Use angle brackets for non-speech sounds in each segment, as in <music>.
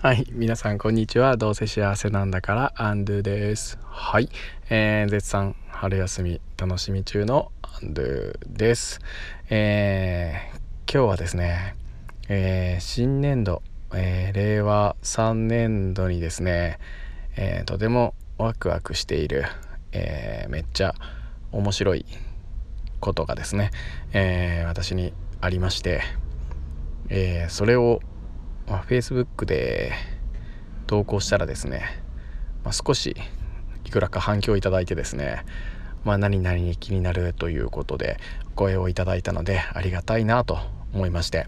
はい、皆さんこんにちは。どうせ幸せなんだからアンドゥです。はい、えー、絶賛春休み楽しみ中のアンドゥです。えー、今日はですね、えー、新年度、えー、令和3年度にですね、えー、とてもワクワクしている、えー、めっちゃ面白いことがですね、えー、私にありまして、えー、それをまあ、Facebook で投稿したらですね、まあ、少しいくらか反響いただいてですね、まあ、何々に気になるということで声をいただいたのでありがたいなと思いまして。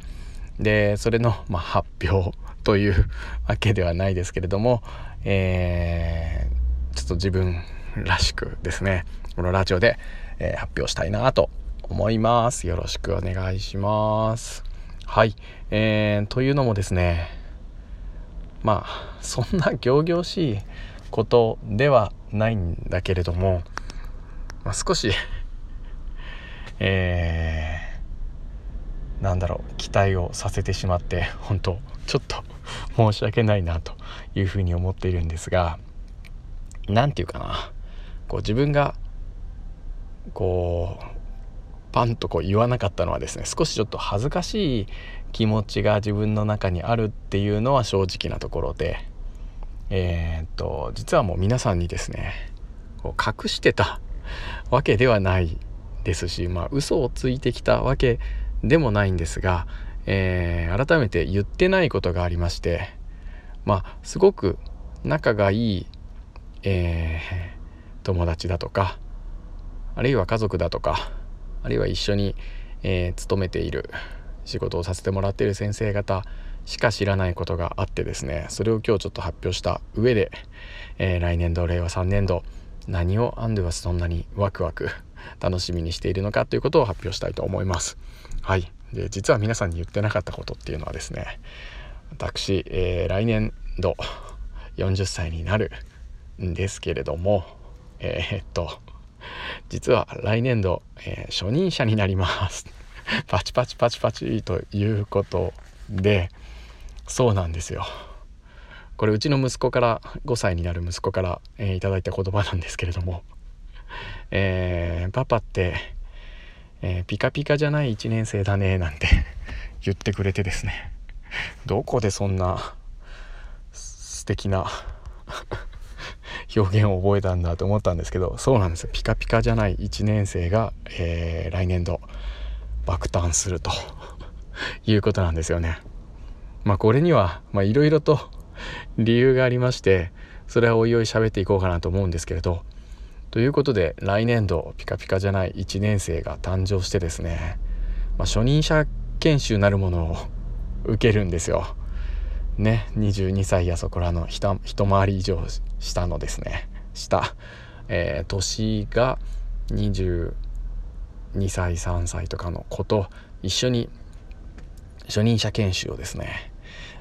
でそれの、まあ、発表という <laughs> わけではないですけれども、えー、ちょっと自分らしくですねこのラジオで、え、発表したいなと思います。よろしくお願いします。はい、えー、というのもですねまあそんな仰々しいことではないんだけれども、まあ、少し <laughs> えー、なんだろう期待をさせてしまって本当ちょっと申し訳ないなというふうに思っているんですが何て言うかな。こう自分がこうパンとこう言わなかったのはですね少しちょっと恥ずかしい気持ちが自分の中にあるっていうのは正直なところでえー、っと実はもう皆さんにですねこう隠してたわけではないですしまあ嘘をついてきたわけでもないんですが、えー、改めて言ってないことがありましてまあすごく仲がいい、えー、友達だとかあるいは家族だとかあるいは一緒に、えー、勤めている仕事をさせてもらっている先生方しか知らないことがあってですねそれを今日ちょっと発表した上で、えー、来年度令和3年度何をアンドゥはそんなにワクワク楽しみにしているのかということを発表したいと思います。はいで実は皆さんに言ってなかったことっていうのはですね私、えー、来年度40歳になるんですけれどもえー、っと実は来年度、えー、初任者になります。<laughs> パチパチパチパチということでそうなんですよ。これうちの息子から5歳になる息子から、えー、いただいた言葉なんですけれども、<laughs> えー、パパって、えー、ピカピカじゃない1年生だねなんて <laughs> 言ってくれてですね。どこでそんな素敵な表現を覚えたんだと思ったんですけどそうなんですよピカピカじゃない1年生が、えー、来年度爆誕すると <laughs> いうことなんですよね。まあこれにはいろいろと <laughs> 理由がありましてそれはおいおい喋っていこうかなと思うんですけれどということで来年度ピカピカじゃない1年生が誕生してですね、まあ、初任者研修なるものを受けるんですよ。ね22歳やそこらの一回り以上下のですね。下、えー、年が22歳3歳とかの子と一緒に初任者研修をですね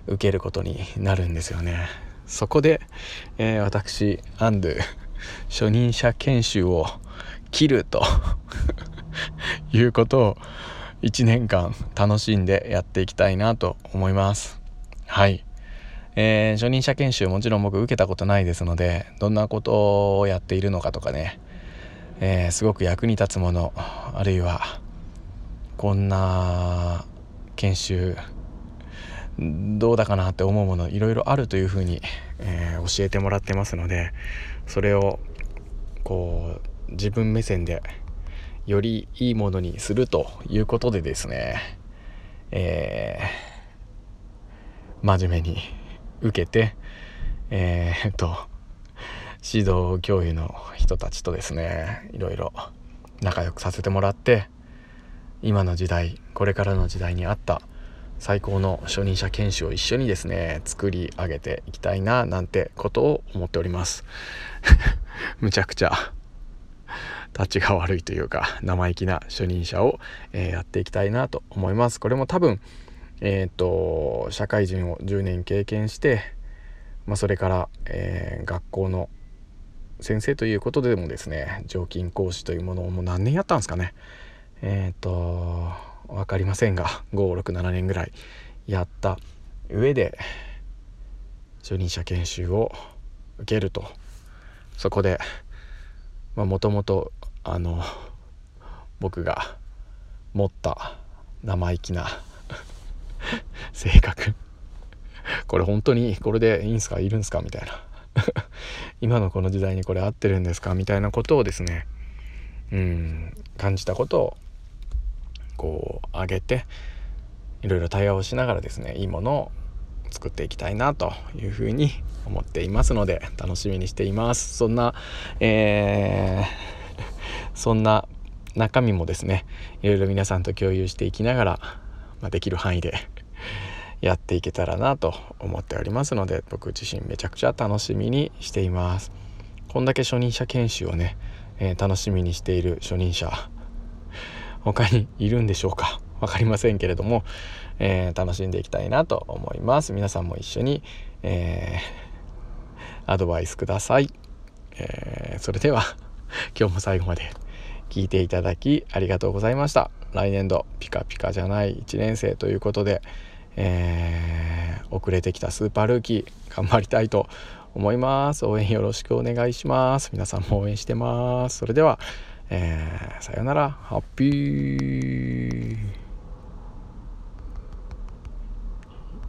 受けることになるんですよね。そこで、えー、私アンドゥ初任者研修を切ると <laughs> いうことを1年間楽しんでやっていきたいなと思います。はい。えー、初任者研修もちろん僕受けたことないですのでどんなことをやっているのかとかね、えー、すごく役に立つものあるいはこんな研修どうだかなって思うものいろいろあるというふうに、えー、教えてもらってますのでそれをこう自分目線でよりいいものにするということでですね、えー、真面目に受けてえー、っと指導教諭の人たちとですねいろいろ仲良くさせてもらって今の時代これからの時代に合った最高の初任者研修を一緒にですね作り上げていきたいななんてことを思っております。<laughs> むちゃくちゃ立ちが悪いというか生意気な初任者を、えー、やっていきたいなと思います。これも多分えっ、ー、と社会人を10年経験して、まあ、それから、えー、学校の先生ということでもですね常勤講師というものをもう何年やったんですかね。えっ、ー、と分かりませんが567年ぐらいやった上で初任者研修を受けると。そこでもともとあの僕が持った生意気な性格。これ本当にこれでいいんすかいるんすかみたいな。<laughs> 今のこの時代にこれ合ってるんですかみたいなことをですねうん感じたことをこう上げていろいろ対話をしながらですねいいものを作っていきたいなというふうに思っていますので楽しみにしています。そんな、えー、<laughs> そんな中身もですねいろいろ皆さんと共有していきながら、まあ、できる範囲でやっていけたらなと思っておりますので僕自身めちゃくちゃ楽しみにしています。こんだけ初任者研修をね、えー、楽しみにしている初任者他にいるんでしょうか？<laughs> 分かりませんけれども、えー、楽しんでいきたいなと思います。皆さんも一緒に、えー、アドバイスください、え、それでは今日も最後まで聞いていただきありがとうございました。来年度ピカピカじゃない1年生ということで、えー、遅れてきたスーパールーキー頑張りたいと思います。応援よろしくお願いします。皆さんも応援してます。それでは、えー、さよなら。ハッピー。